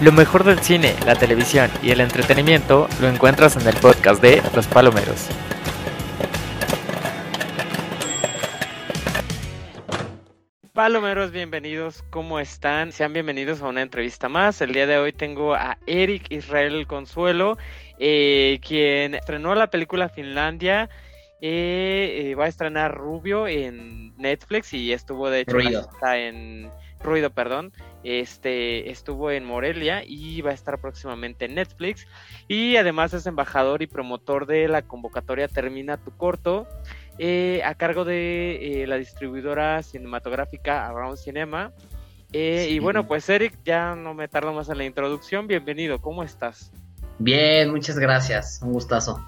Lo mejor del cine, la televisión y el entretenimiento lo encuentras en el podcast de Los Palomeros. Palomeros, bienvenidos, ¿cómo están? Sean bienvenidos a una entrevista más. El día de hoy tengo a Eric Israel Consuelo, eh, quien estrenó la película Finlandia. Eh, eh, va a estrenar Rubio en Netflix y estuvo de hecho en Ruido, perdón, este estuvo en Morelia y va a estar próximamente en Netflix y además es embajador y promotor de la convocatoria Termina tu corto eh, a cargo de eh, la distribuidora cinematográfica Around Cinema. Eh, y bueno, pues Eric, ya no me tardo más en la introducción. Bienvenido, ¿cómo estás? Bien, muchas gracias. Un gustazo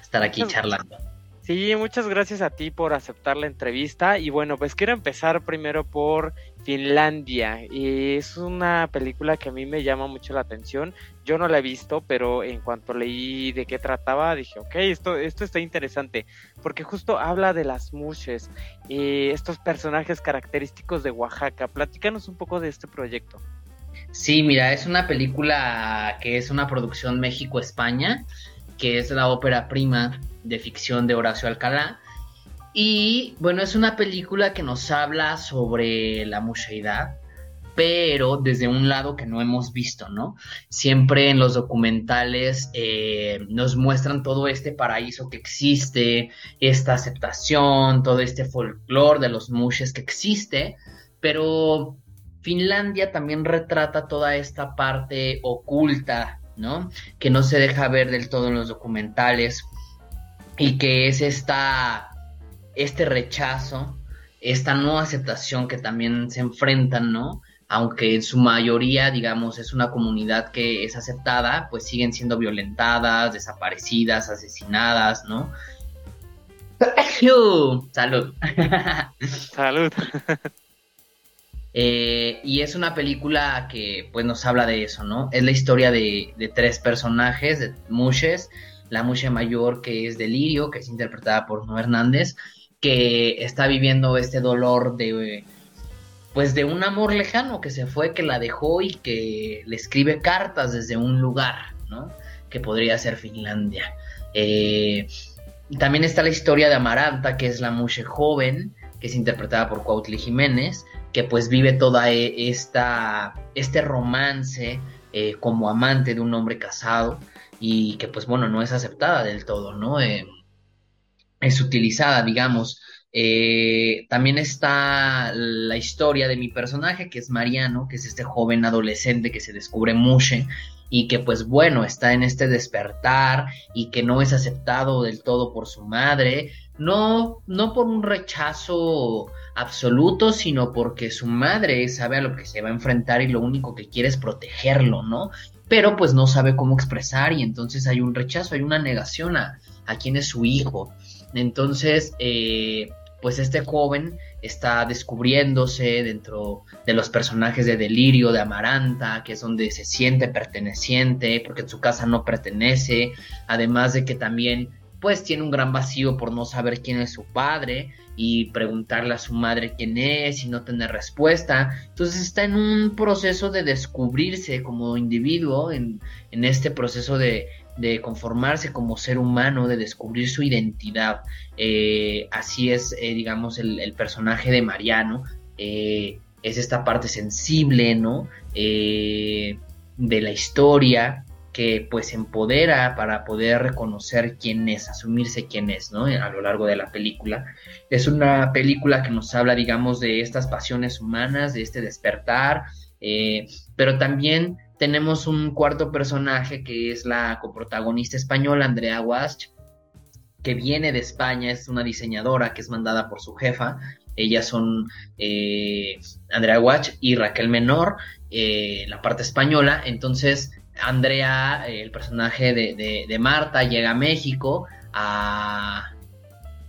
estar aquí charlando. Sí, muchas gracias a ti por aceptar la entrevista. Y bueno, pues quiero empezar primero por Finlandia. Y es una película que a mí me llama mucho la atención. Yo no la he visto, pero en cuanto leí de qué trataba, dije, ok, esto, esto está interesante. Porque justo habla de las mushes, y estos personajes característicos de Oaxaca. Platícanos un poco de este proyecto. Sí, mira, es una película que es una producción México-España, que es la ópera prima de ficción de Horacio Alcalá. Y bueno, es una película que nos habla sobre la musheidad, pero desde un lado que no hemos visto, ¿no? Siempre en los documentales eh, nos muestran todo este paraíso que existe, esta aceptación, todo este folclore de los mushes que existe, pero Finlandia también retrata toda esta parte oculta, ¿no? Que no se deja ver del todo en los documentales y que es esta, este rechazo, esta no aceptación que también se enfrentan, ¿no? Aunque en su mayoría, digamos, es una comunidad que es aceptada, pues siguen siendo violentadas, desaparecidas, asesinadas, ¿no? Salud. Salud. Eh, y es una película que pues nos habla de eso, ¿no? Es la historia de, tres personajes, de Mushes, la mucha mayor que es Delirio, que es interpretada por No Hernández, que está viviendo este dolor de pues de un amor lejano que se fue, que la dejó y que le escribe cartas desde un lugar, ¿no? Que podría ser Finlandia. Eh, también está la historia de Amaranta, que es la muche joven, que es interpretada por Cuautli Jiménez, que pues vive toda e, esta, este romance eh, como amante de un hombre casado y que pues bueno, no es aceptada del todo, ¿no? Eh, es utilizada, digamos. Eh, también está la historia de mi personaje, que es Mariano, que es este joven adolescente que se descubre mushe y que pues bueno, está en este despertar y que no es aceptado del todo por su madre, no, no por un rechazo absoluto, sino porque su madre sabe a lo que se va a enfrentar y lo único que quiere es protegerlo, ¿no? pero pues no sabe cómo expresar y entonces hay un rechazo, hay una negación a, a quién es su hijo. Entonces, eh, pues este joven está descubriéndose dentro de los personajes de Delirio, de Amaranta, que es donde se siente perteneciente, porque en su casa no pertenece, además de que también pues tiene un gran vacío por no saber quién es su padre y preguntarle a su madre quién es y no tener respuesta. Entonces está en un proceso de descubrirse como individuo, en, este proceso de, conformarse como ser humano, de descubrir su identidad. Eh, así es, eh, digamos, el, personaje de Mariano. Eh, es esta parte sensible, ¿no? de la historia que pues empodera para poder reconocer quién es, asumirse quién es, ¿no? A lo largo de la película. Es una película que nos habla, digamos, de estas pasiones humanas, de este despertar, eh, pero también tenemos un cuarto personaje que es la coprotagonista española, Andrea Wasch, que viene de España, es una diseñadora que es mandada por su jefa. Ellas son eh, Andrea Watch y Raquel Menor, eh, la parte española. Entonces, Andrea, el personaje de, Marta, llega a México a,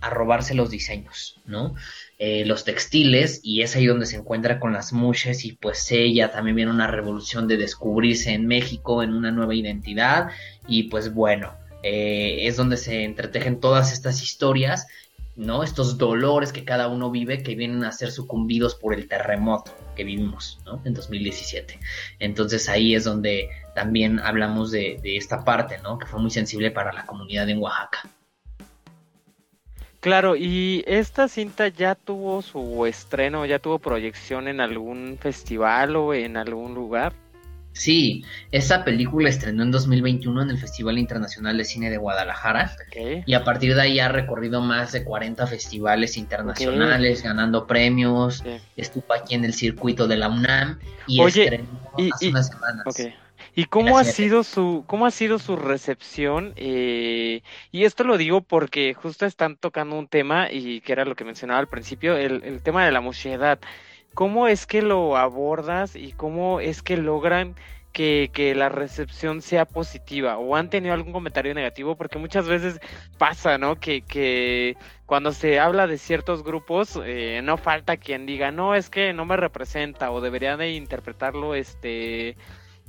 robarse los diseños, ¿no? Eh, los textiles, y es ahí donde se encuentra con las mushes, y pues ella también viene una revolución de descubrirse en México en una nueva identidad, y pues bueno, eh, es donde se entretejen todas estas historias ¿no? Estos dolores que cada uno vive que vienen a ser sucumbidos por el terremoto que vivimos, ¿no? En 2017. Entonces ahí es donde también hablamos de, de esta parte, ¿no? Que fue muy sensible para la comunidad en Oaxaca. Claro, y esta cinta ya tuvo su estreno, ya tuvo proyección en algún festival o en algún lugar. Sí, esta película estrenó en 2021 en el Festival Internacional de Cine de Guadalajara y a partir de ahí ha recorrido más de 40 festivales internacionales, ganando premios, estuvo aquí en el circuito de la UNAM y estrenó hace unas semanas. ¿Y cómo ha sido su, cómo ha sido su recepción? Eh, y esto lo digo porque justo están tocando un tema y que era lo que mencionaba al principio, el, el tema de la muchedad. ¿Cómo es que lo abordas y cómo es que logran que, que, la recepción sea positiva o han tenido algún comentario negativo porque muchas veces pasa, ¿no? Que, que cuando se habla de ciertos grupos eh, no falta quien diga, no, es que no me representa o debería de interpretarlo este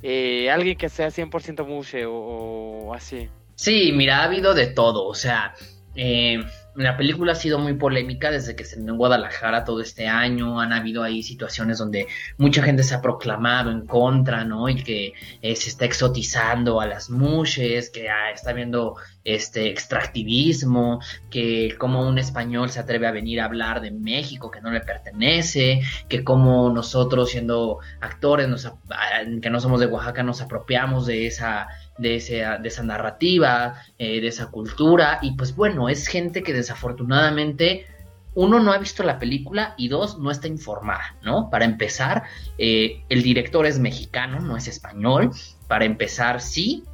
eh, alguien que sea 100% mushe o, o, así. Sí, mira, ha habido de todo, o sea, eh, la película ha sido muy polémica desde que se en Guadalajara todo este año. Han habido ahí situaciones donde mucha gente se ha proclamado en contra, ¿no? Y que eh, se está exotizando a las mushes, que ah, está viendo este extractivismo, que como un español se atreve a venir a hablar de México que no le pertenece, que como nosotros siendo actores nos, que no somos de Oaxaca nos apropiamos de esa de, de esa narrativa, eh, de esa cultura, y pues bueno, es gente que desafortunadamente uno no ha visto la película y dos no está informada, ¿no? Para empezar, eh, el director es mexicano, no es español. Para empezar, sí,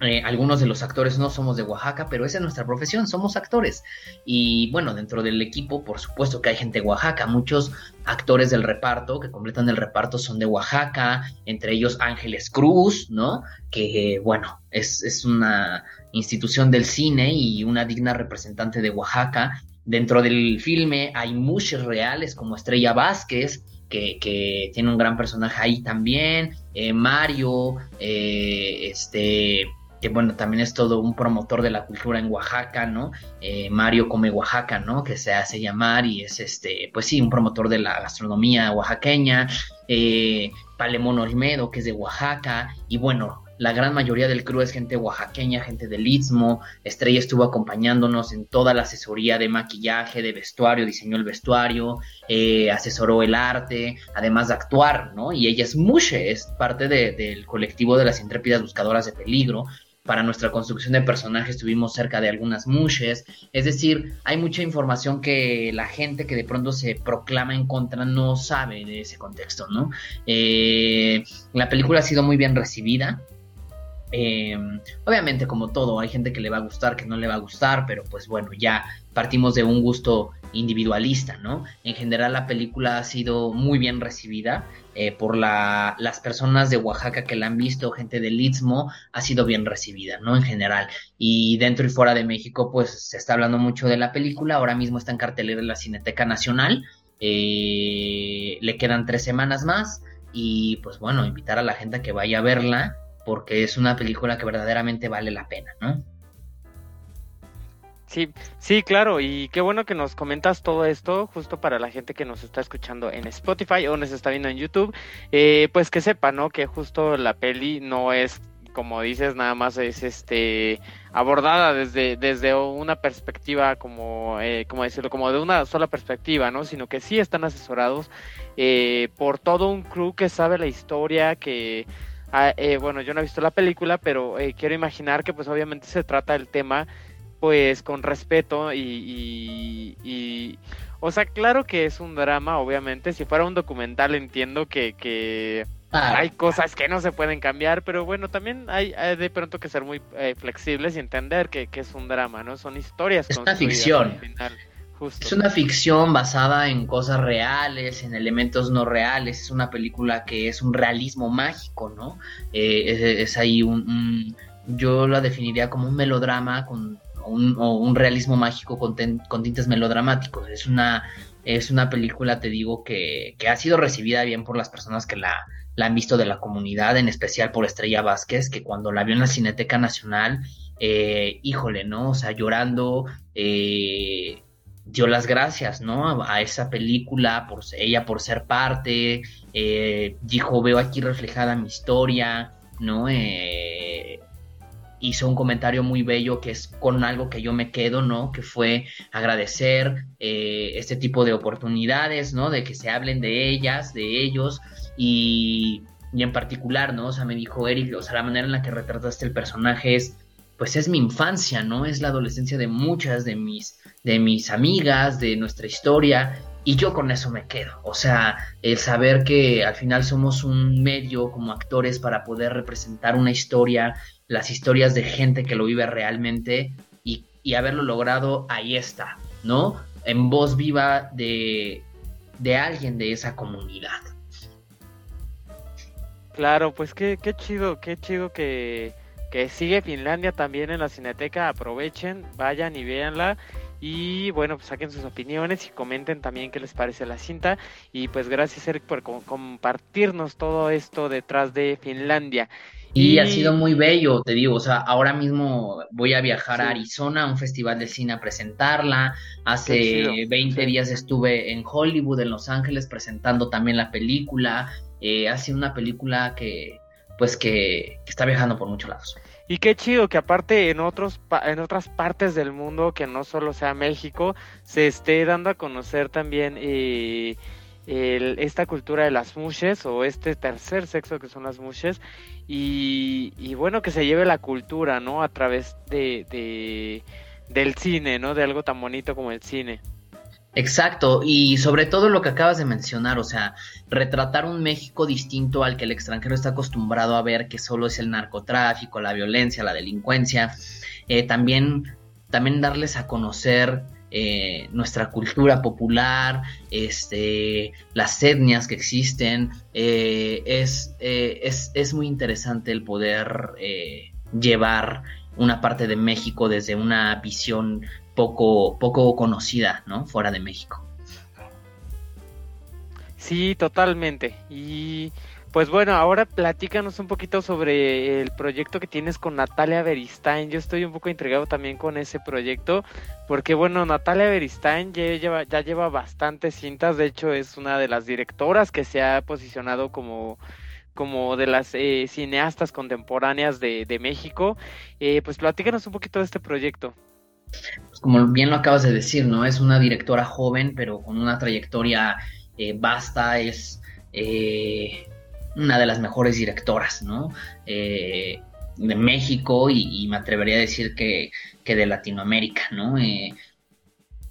eh, algunos de los actores no somos de Oaxaca, pero esa es nuestra profesión, somos actores. Y bueno, dentro del equipo, por supuesto que hay gente de Oaxaca, muchos actores del reparto que completan el reparto son de Oaxaca, entre ellos Ángeles Cruz, ¿no? Que bueno, es, es una institución del cine y una digna representante de Oaxaca. Dentro del filme hay muchos reales como Estrella Vázquez, que, que, tiene un gran personaje ahí también, eh, Mario, eh, este, que bueno, también es todo un promotor de la cultura en Oaxaca, ¿no? Eh, Mario Come Oaxaca, ¿no? Que se hace llamar y es este, pues sí, un promotor de la gastronomía oaxaqueña, eh, Palemón Olmedo, que es de Oaxaca, y bueno, la gran mayoría del crew es gente oaxaqueña, gente del Istmo. Estrella estuvo acompañándonos en toda la asesoría de maquillaje, de vestuario, diseñó el vestuario, eh, asesoró el arte, además de actuar, ¿no? Y ella es Mushe, es parte del colectivo de las intrépidas buscadoras de peligro para nuestra construcción de personajes estuvimos cerca de algunas mushes, es decir, hay mucha información que la gente que de pronto se proclama en contra no sabe de ese contexto, ¿no? Eh, la película ha sido muy bien recibida, eh, obviamente, como todo, hay gente que le va a gustar, que no le va a gustar, pero pues bueno, ya partimos de un gusto individualista, ¿no? En general la película ha sido muy bien recibida eh, por la, las personas de Oaxaca que la han visto, gente del Istmo, ha sido bien recibida, ¿no? En general. Y dentro y fuera de México, pues se está hablando mucho de la película, ahora mismo está en cartelera en la Cineteca Nacional, eh, le quedan tres semanas más y pues bueno, invitar a la gente a que vaya a verla porque es una película que verdaderamente vale la pena, ¿no? Sí, sí, claro, y qué bueno que nos comentas todo esto, justo para la gente que nos está escuchando en Spotify o nos está viendo en YouTube, eh, pues que sepa, ¿no? Que justo la peli no es, como dices, nada más es este abordada desde, desde una perspectiva como, eh, como decirlo, como de una sola perspectiva, ¿no? Sino que sí están asesorados eh, por todo un crew que sabe la historia, que eh, bueno, yo no he visto la película, pero eh, quiero imaginar que pues obviamente se trata del tema pues con respeto y, y, o sea, claro que es un drama, obviamente, si fuera un documental entiendo que, que hay cosas que no se pueden cambiar, pero bueno, también hay, de pronto que ser muy eh, flexibles y entender que, que, es un drama, ¿no? Son historias. Es una ficción. Es una ficción basada en cosas reales, en elementos no reales. Es una película que es un realismo mágico, ¿no? Eh, es, ahí un, Yo la definiría como un melodrama con un, o un realismo mágico con, con, tintes melodramáticos. Es una, es una película, te digo, que, que ha sido recibida bien por las personas que la, la han visto de la comunidad, en especial por Estrella Vázquez, que cuando la vio en la Cineteca Nacional, eh, híjole, ¿no? O sea, llorando, eh, dio las gracias, ¿no? A, esa película, por ella por ser parte, eh, dijo, veo aquí reflejada mi historia, ¿no? Eh, hizo un comentario muy bello que es con algo que yo me quedo, ¿no? Que fue agradecer eh, este tipo de oportunidades, ¿no? De que se hablen de ellas, de ellos y, y en particular, ¿no? O sea, me dijo Eric, o sea, la manera en la que retrataste el personaje es pues es mi infancia, ¿no? Es la adolescencia de muchas de mis, de mis amigas, de nuestra historia, y yo con eso me quedo. O sea, el saber que al final somos un medio como actores para poder representar una historia, las historias de gente que lo vive realmente, y, y haberlo logrado, ahí está, ¿no? En voz viva de, de alguien de esa comunidad. Claro, pues qué, qué chido, qué chido que que sigue Finlandia también en la Cineteca. Aprovechen, vayan y véanla. Y bueno, pues saquen sus opiniones y comenten también qué les parece la cinta. Y pues gracias Eric por compartirnos todo esto detrás de Finlandia. Y, ha sido muy bello, te digo, o sea, ahora mismo voy a viajar a Arizona a un festival de cine a presentarla. Hace 20 días estuve en Hollywood, en Los Ángeles, presentando también la película. Eh, ha sido una película que, pues, que, que está viajando por muchos lados. Y qué chido que aparte en otros en otras partes del mundo que no solo sea México se esté dando a conocer también eh, esta cultura de las mushes o este tercer sexo que son las mushes. Y, bueno que se lleve la cultura no a través de del cine no de algo tan bonito como el cine Exacto, y sobre todo lo que acabas de mencionar, o sea, retratar un México distinto al que el extranjero está acostumbrado a ver, que solo es el narcotráfico, la violencia, la delincuencia, eh, también, también darles a conocer eh, nuestra cultura popular, este, las etnias que existen, eh, es, es, es, muy interesante el poder llevar una parte de México desde una visión poco, poco conocida, ¿no? Fuera de México. Sí, totalmente. Y pues bueno, ahora platícanos un poquito sobre el proyecto que tienes con Natalia Beristain. Yo estoy un poco intrigado también con ese proyecto, porque bueno, Natalia Beristain ya lleva, ya lleva bastantes cintas, de hecho es una de las directoras que se ha posicionado como como de las eh, cineastas contemporáneas de, de México. Eh, pues platícanos un poquito de este proyecto. Pues como bien lo acabas de decir, ¿no? Es una directora joven, pero con una trayectoria eh, vasta, es eh, una de las mejores directoras, ¿no? Eh, de México y, me atrevería a decir que, que de Latinoamérica, ¿no?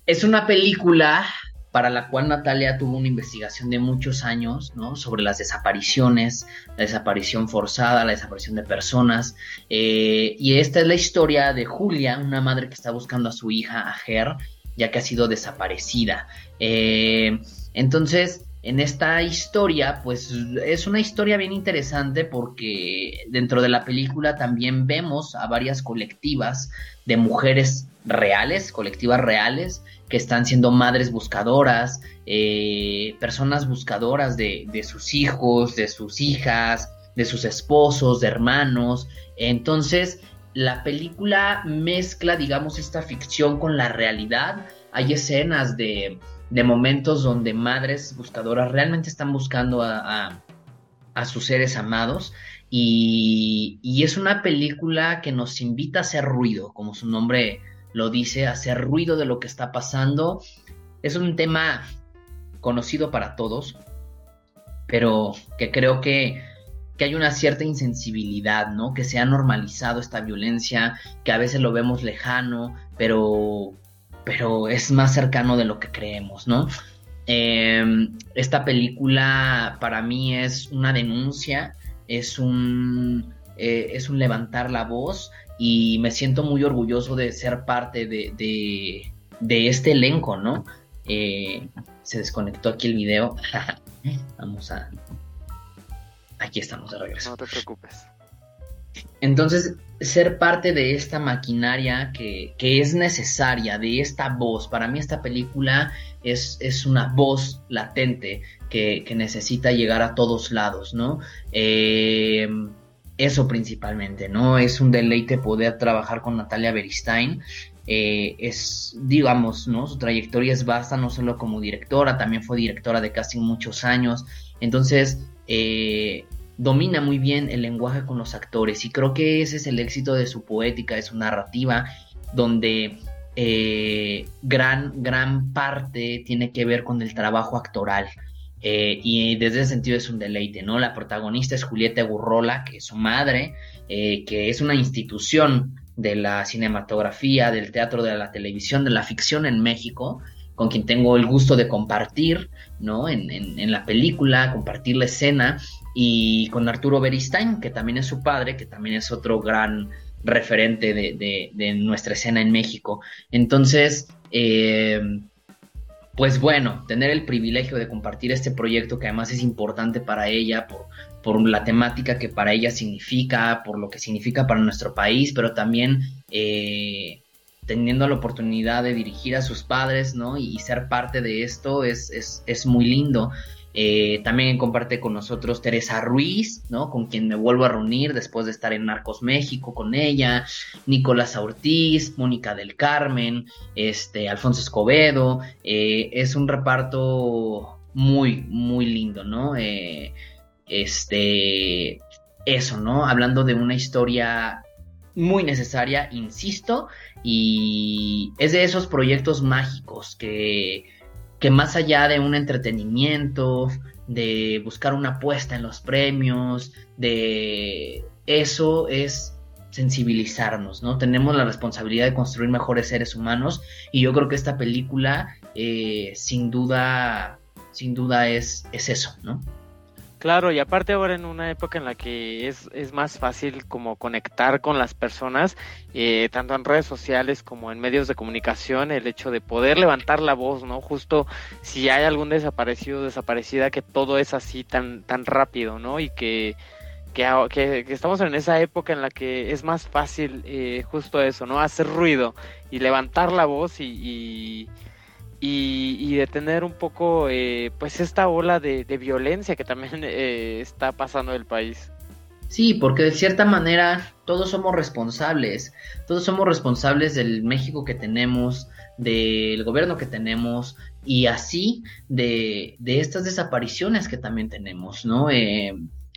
es una película para la cual Natalia tuvo una investigación de muchos años, ¿no? Sobre las desapariciones, la desaparición forzada, la desaparición de personas. Eh, y esta es la historia de Julia, una madre que está buscando a su hija, a Ger, ya que ha sido desaparecida. Eh, entonces, en esta historia, pues es una historia bien interesante porque dentro de la película también vemos a varias colectivas de mujeres reales, colectivas reales, que están siendo madres buscadoras, eh, personas buscadoras de, sus hijos, de sus hijas, de sus esposos, de hermanos. Entonces, la película mezcla, digamos, esta ficción con la realidad. Hay escenas de, de momentos donde madres buscadoras realmente están buscando a, sus seres amados. Y, y, es una película que nos invita a hacer ruido, como su nombre lo dice, hacer ruido de lo que está pasando. Es un tema conocido para todos, pero que creo que, que, hay una cierta insensibilidad, ¿no? Que se ha normalizado esta violencia, que a veces lo vemos lejano, pero, pero es más cercano de lo que creemos, ¿no? Em, esta película para mí es una denuncia, es un, eh, es un levantar la voz y me siento muy orgulloso de ser parte de, de, este elenco, ¿no? Eh, se desconectó aquí el video. Vamos a... Aquí estamos de regreso. No te preocupes. Entonces, ser parte de esta maquinaria que, que, es necesaria, de esta voz, para mí esta película es, es una voz latente que, que, necesita llegar a todos lados, ¿no? Eh, eso principalmente, ¿no? Es un deleite poder trabajar con Natalia Beristain eh, es, digamos, ¿no? Su trayectoria es vasta, no solo como directora, también fue directora de casting muchos años. Entonces, eh, domina muy bien el lenguaje con los actores y creo que ese es el éxito de su poética, de su narrativa, donde eh, gran, gran parte tiene que ver con el trabajo actoral. y desde ese sentido es un deleite, ¿no? La protagonista es Julieta Gurrola, que es su madre, que es una institución de la cinematografía, del teatro, de la televisión, de la ficción en México, con quien tengo el gusto de compartir, ¿no? En, en, la película, compartir la escena, y con Arturo Beristain, que también es su padre, que también es otro gran referente de, de, nuestra escena en México. Entonces, eh, pues bueno, tener el privilegio de compartir este proyecto que además es importante para ella por, por la temática que para ella significa, por lo que significa para nuestro país, pero también eh, teniendo la oportunidad de dirigir a sus padres, ¿no? Y, ser parte de esto es, es, es muy lindo. Eh, también comparte con nosotros Teresa Ruiz, ¿no? Con quien me vuelvo a reunir después de estar en Narcos México con ella, Nicolás Ortiz, Mónica del Carmen, este, Alfonso Escobedo. Eh, es un reparto muy, muy lindo, ¿no? Eh, este, eso, ¿no? Hablando de una historia muy necesaria, insisto, y es de esos proyectos mágicos que que más allá de un entretenimiento, de buscar una apuesta en los premios, de eso es sensibilizarnos, ¿no? Tenemos la responsabilidad de construir mejores seres humanos y yo creo que esta película eh, sin duda, sin duda es, es eso, ¿no? Claro, y aparte ahora en una época en la que es, es más fácil como conectar con las personas, eh, tanto en redes sociales como en medios de comunicación, el hecho de poder levantar la voz, ¿no? Justo si hay algún desaparecido o desaparecida, que todo es así tan, tan rápido, ¿no? Y que, que, estamos en esa época en la que es más fácil eh, justo eso, ¿no? Hacer ruido y levantar la voz y y, detener un poco eh, pues esta ola de, violencia que también eh, está pasando el país. Sí, porque de cierta manera todos somos responsables, todos somos responsables del México que tenemos, del gobierno que tenemos y así de, estas desapariciones que también tenemos, ¿no? Eh,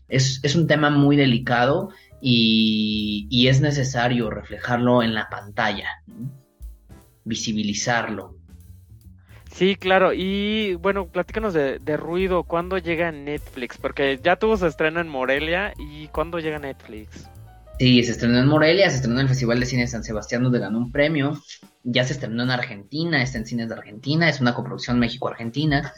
es, es, un tema muy delicado y, y, es necesario reflejarlo en la pantalla, visibilizarlo. Sí, claro. Y bueno, platícanos de, Ruido. ¿Cuándo llega Netflix? Porque ya tuvo su estreno en Morelia. ¿Y cuándo llega Netflix? Sí, se estrenó en Morelia, se estrenó en el Festival de Cine de San Sebastián, donde ganó un premio. Ya se estrenó en Argentina, está en cines de Argentina, es una coproducción México-Argentina.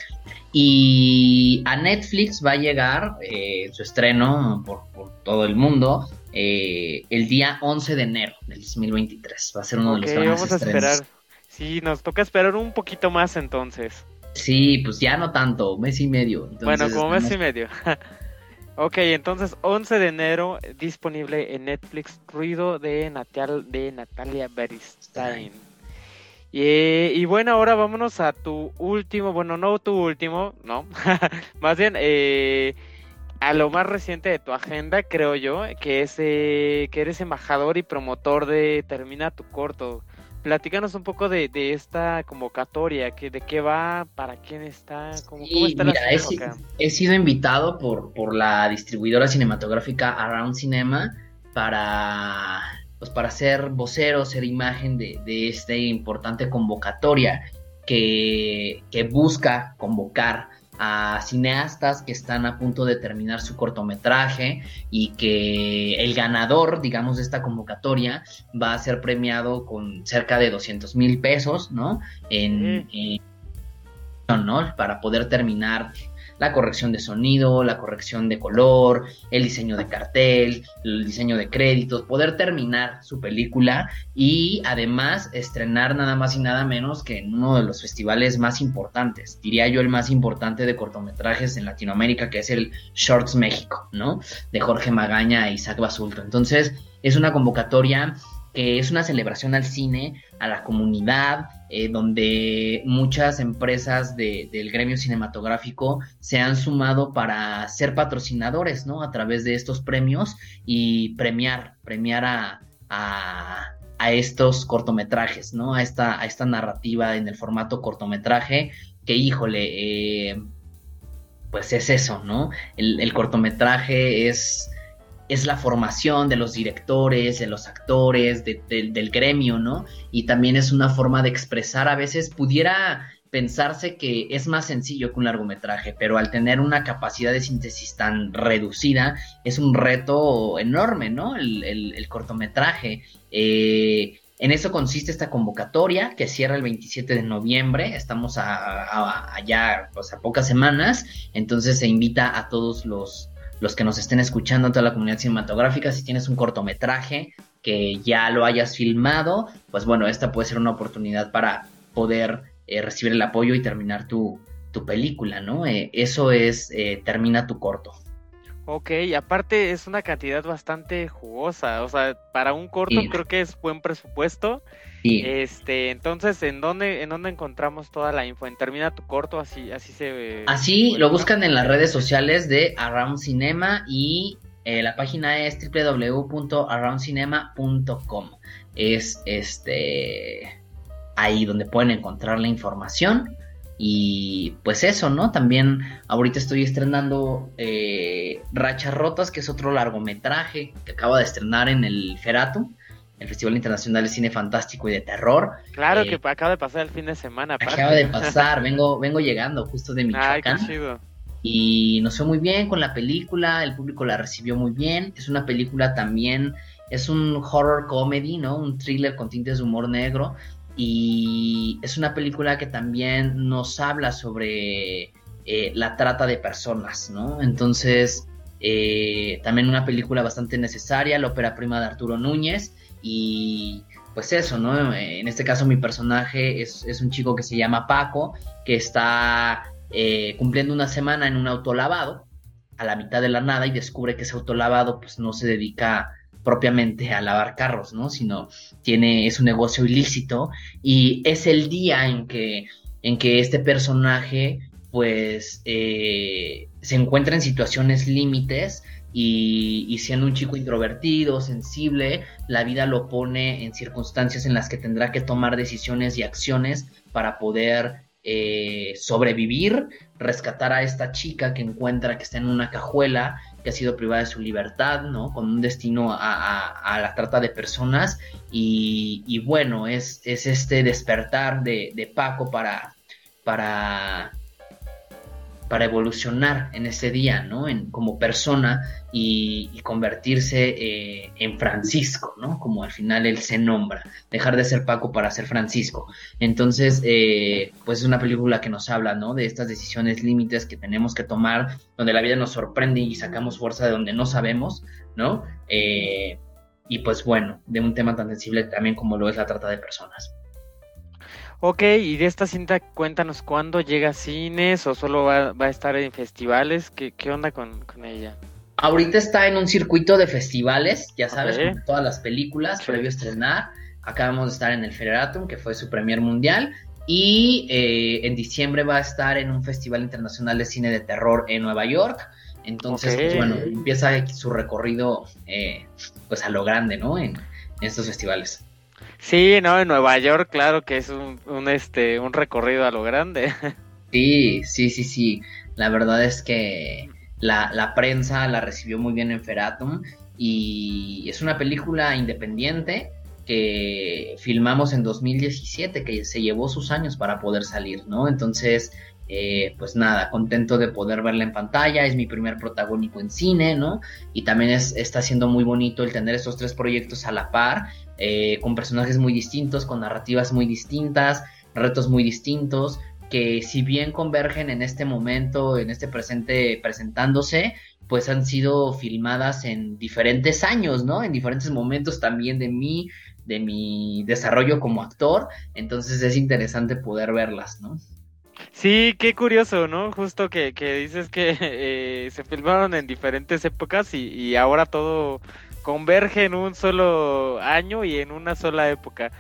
Y a Netflix va a llegar eh, su estreno por, todo el mundo eh, el día 11 de enero del 2023. Va a ser uno de los grandes vamos a esperar Sí, nos toca esperar un poquito más entonces. Sí, pues ya no tanto, mes y medio. bueno, como mes y medio. ok, entonces 11 de enero disponible en Netflix Ruido de, Natal, de Natalia Beristain. Y, y, bueno, ahora vámonos a tu último, bueno, no tu último, no, más bien eh, a lo más reciente de tu agenda, creo yo, que es eh, que eres embajador y promotor de Termina tu corto. Platícanos un poco de, esta convocatoria, que, de qué va, para quién está, cómo, está la he, he, sido invitado por, por la distribuidora cinematográfica Around Cinema para, pues, para ser vocero, ser imagen de, de esta importante convocatoria que, que busca convocar a cineastas que están a punto de terminar su cortometraje y que el ganador, digamos, de esta convocatoria va a ser premiado con cerca de 200 mil pesos, ¿no? En, en, ¿no? Para poder terminar la corrección de sonido, la corrección de color, el diseño de cartel, el diseño de créditos, poder terminar su película y además estrenar nada más y nada menos que en uno de los festivales más importantes, diría yo el más importante de cortometrajes en Latinoamérica, que es el Shorts México, ¿no? De Jorge Magaña e Isaac Basulto. Entonces, es una convocatoria que es una celebración al cine, a la comunidad, eh, donde muchas empresas del gremio cinematográfico se han sumado para ser patrocinadores, ¿no? A través de estos premios y premiar, premiar a, a estos cortometrajes, ¿no? A esta, a esta narrativa en el formato cortometraje, que híjole, eh, pues es eso, ¿no? El, cortometraje es, es la formación de los directores, de los actores, del gremio, ¿no? Y también es una forma de expresar, a veces pudiera pensarse que es más sencillo que un largometraje, pero al tener una capacidad de síntesis tan reducida, es un reto enorme, ¿no? El, cortometraje. Eh, en eso consiste esta convocatoria que cierra el 27 de noviembre. Estamos allá pues, a pocas semanas. Entonces se invita a todos los, los que nos estén escuchando, toda la comunidad cinematográfica, si tienes un cortometraje que ya lo hayas filmado, pues bueno, esta puede ser una oportunidad para poder eh, recibir el apoyo y terminar tu, tu película, ¿no? Eh, eso es, eh, termina tu corto. Ok, y aparte es una cantidad bastante jugosa, o sea, para un corto creo que es buen presupuesto. Sí. Este, entonces, ¿en dónde, en dónde encontramos toda la info? ¿En Termina tu corto? Así, así se Así lo buscan en las redes sociales de Around Cinema y la página es www.aroundcinema.com. Es este ahí donde pueden encontrar la información. Y pues eso, ¿no? También ahorita estoy estrenando eh, Rachas Rotas, que es otro largometraje que acaba de estrenar en el Feratum, el Festival Internacional de Cine Fantástico y de Terror. Claro eh, que acaba de pasar el fin de semana. Acaba de pasar, vengo, vengo llegando justo de Michoacán. Y nos fue muy bien con la película, el público la recibió muy bien. Es una película también, es un horror comedy, ¿no? Un thriller con tintes de humor negro y es una película que también nos habla sobre eh, la trata de personas, ¿no? Entonces, eh, también una película bastante necesaria, la ópera prima de Arturo Núñez y pues eso, ¿no? En este caso mi personaje es, un chico que se llama Paco, que está eh, cumpliendo una semana en un autolavado a la mitad de la nada y descubre que ese autolavado pues no se dedica propiamente a lavar carros, ¿no? Sino tiene, es un negocio ilícito y es el día en que, en que este personaje pues eh, se encuentra en situaciones límites y, y, siendo un chico introvertido, sensible, la vida lo pone en circunstancias en las que tendrá que tomar decisiones y acciones para poder eh, sobrevivir, rescatar a esta chica que encuentra que está en una cajuela, que ha sido privada de su libertad, ¿no? Con un destino a, la trata de personas. Y, bueno, es, es, este despertar de, de Paco para, para para evolucionar en ese día, ¿no? En, como persona y, convertirse eh, en Francisco, ¿no? Como al final él se nombra, dejar de ser Paco para ser Francisco. Entonces, eh, pues es una película que nos habla, ¿no? De estas decisiones límites que tenemos que tomar, donde la vida nos sorprende y sacamos fuerza de donde no sabemos, ¿no? Eh, y pues bueno, de un tema tan sensible también como lo es la trata de personas. Ok, y de esta cinta cuéntanos cuándo llega a cines o solo va, a estar en festivales, ¿qué, qué onda con, ella? Ahorita está en un circuito de festivales, ya sabes, con todas las películas, previo a estrenar. Acabamos de estar en el Federatum, que fue su premier mundial, y eh, en diciembre va a estar en un festival internacional de cine de terror en Nueva York. Entonces, pues bueno, empieza su recorrido eh, pues a lo grande, ¿no? en estos festivales. Sí, no, en Nueva York, claro que es un, este, un recorrido a lo grande. Sí, sí, sí, sí. La verdad es que la, la prensa la recibió muy bien en Feratum y es una película independiente que filmamos en 2017, que se llevó sus años para poder salir, ¿no? Entonces, eh, pues nada, contento de poder verla en pantalla, es mi primer protagónico en cine, ¿no? Y también es, está siendo muy bonito el tener estos tres proyectos a la par, eh, con personajes muy distintos, con narrativas muy distintas, retos muy distintos, que si bien convergen en este momento, en este presente presentándose, pues han sido filmadas en diferentes años, ¿no? En diferentes momentos también de mí, de mi desarrollo como actor, entonces es interesante poder verlas, ¿no? Sí, qué curioso, ¿no? Justo que, dices que eh, se filmaron en diferentes épocas y, ahora todo converge en un solo año y en una sola época.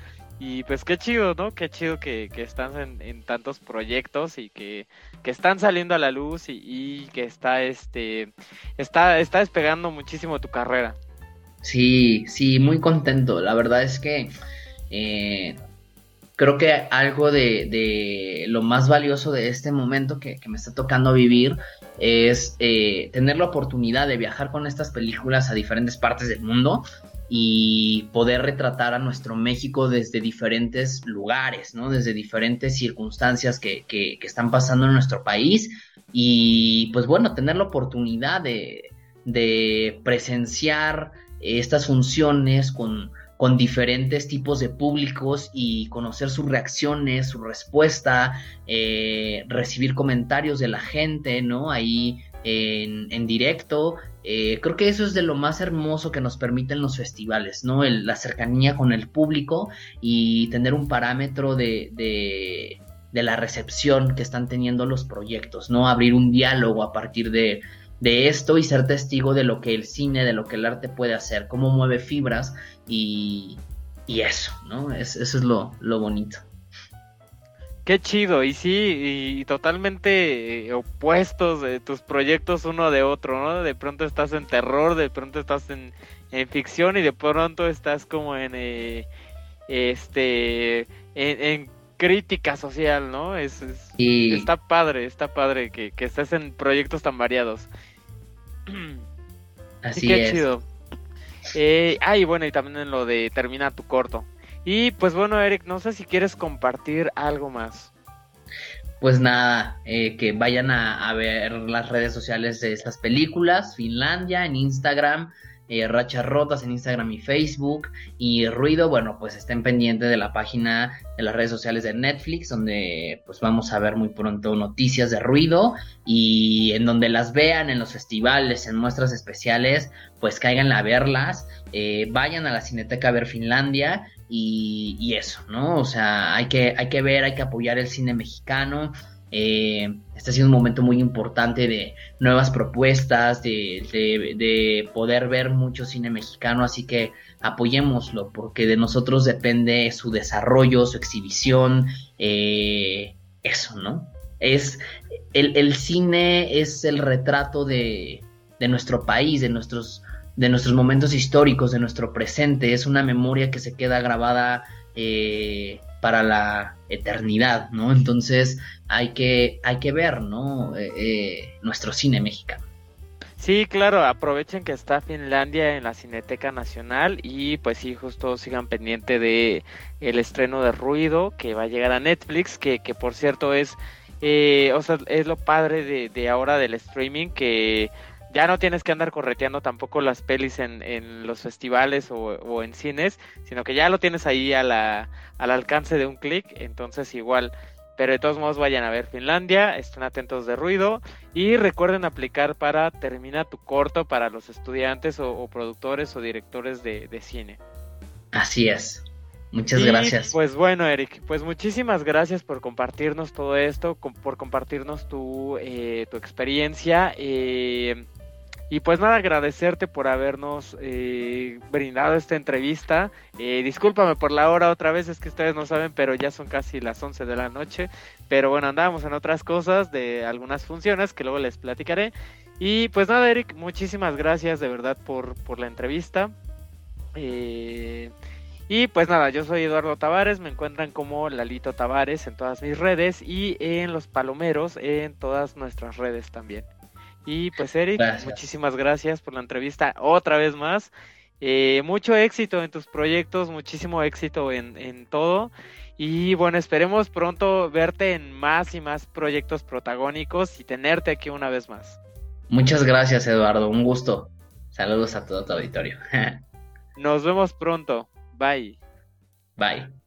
Y pues qué chido, ¿no? Qué chido que, que están en, tantos proyectos y que, están saliendo a la luz y, que está este está, está despegando muchísimo tu carrera. Sí, sí, muy contento. La verdad es que eh, creo que algo de, lo más valioso de este momento que, me está tocando vivir es eh, tener la oportunidad de viajar con estas películas a diferentes partes del mundo y poder retratar a nuestro México desde diferentes lugares, ¿no? Desde diferentes circunstancias que, que, están pasando en nuestro país y pues bueno, tener la oportunidad de, de presenciar estas funciones con, con diferentes tipos de públicos y conocer sus reacciones, su respuesta, eh, recibir comentarios de la gente, ¿no? Ahí en, directo. Eh, creo que eso es de lo más hermoso que nos permiten los festivales, ¿no? la cercanía con el público y tener un parámetro de, de, de, la recepción que están teniendo los proyectos, ¿no? Abrir un diálogo a partir de, de esto y ser testigo de lo que el cine, de lo que el arte puede hacer, cómo mueve fibras y, y eso, ¿no? eso es lo, lo, bonito. Qué chido, y sí, y totalmente eh, opuestos de tus proyectos uno de otro, ¿no? De pronto estás en terror, de pronto estás en, ficción y de pronto estás como en, eh, este, en crítica social, ¿no? Es, Está padre, está padre que, estés en proyectos tan variados. Así que es. chido. Eh, ah, y bueno, y también en lo de termina tu corto. Y pues bueno, Eric, no sé si quieres compartir algo más. Pues nada, eh, que vayan a, a, ver las redes sociales de estas películas, Finlandia, en Instagram, eh, Rachas Rotas en Instagram y Facebook. Y Ruido, bueno, pues estén pendientes de la página de las redes sociales de Netflix, donde pues vamos a ver muy pronto noticias de Ruido y en donde las vean en los festivales, en muestras especiales, pues caigan a verlas, eh, vayan a la Cineteca a ver Finlandia y, y, eso, ¿no? O sea, hay que, hay que ver, hay que apoyar el cine mexicano. Eh, ha sido un momento muy importante de nuevas propuestas, de, poder ver mucho cine mexicano, así que apoyémoslo, porque de nosotros depende su desarrollo, su exhibición, eh, eso, ¿no? Es el, cine es el retrato de, nuestro país, de nuestros, de nuestros momentos históricos, de nuestro presente, es una memoria que se queda grabada eh, para la eternidad, ¿no? Entonces hay que, hay que ver, ¿no? Eh, eh, nuestro cine mexicano. Sí, claro, aprovechen que está Finlandia en la Cineteca Nacional y pues sí, justo sigan pendiente de el estreno de Ruido que va a llegar a Netflix, que, que por cierto es, eh, o sea, es lo padre de, de ahora del streaming que ya no tienes que andar correteando tampoco las pelis en, en los festivales o, en cines, sino que ya lo tienes ahí a la, al alcance de un clic, entonces igual. Pero de todos modos vayan a ver Finlandia, estén atentos de ruido y recuerden aplicar para termina tu corto para los estudiantes o, productores o directores de, cine. Así es. Muchas gracias. Pues bueno, Eric, pues muchísimas gracias por compartirnos todo esto, por compartirnos tu, eh, tu experiencia. Eh, y pues nada, agradecerte por habernos eh, brindado esta entrevista. Eh, discúlpame por la hora otra vez, es que ustedes no saben, pero ya son casi las 11 de la noche. Pero bueno, andábamos en otras cosas de algunas funciones que luego les platicaré. Y pues nada, Eric, muchísimas gracias de verdad por, por la entrevista. Eh, y pues nada, yo soy Eduardo Tavares, me encuentran como Lalito Tavares en todas mis redes y en Los Palomeros en todas nuestras redes también. Y pues Eric, muchísimas gracias por la entrevista otra vez más. Eh, mucho éxito en tus proyectos, muchísimo éxito en, todo. Y bueno, esperemos pronto verte en más y más proyectos protagónicos y tenerte aquí una vez más. Muchas gracias Eduardo, un gusto. Saludos a todo tu auditorio. Nos vemos pronto. Bye. Bye.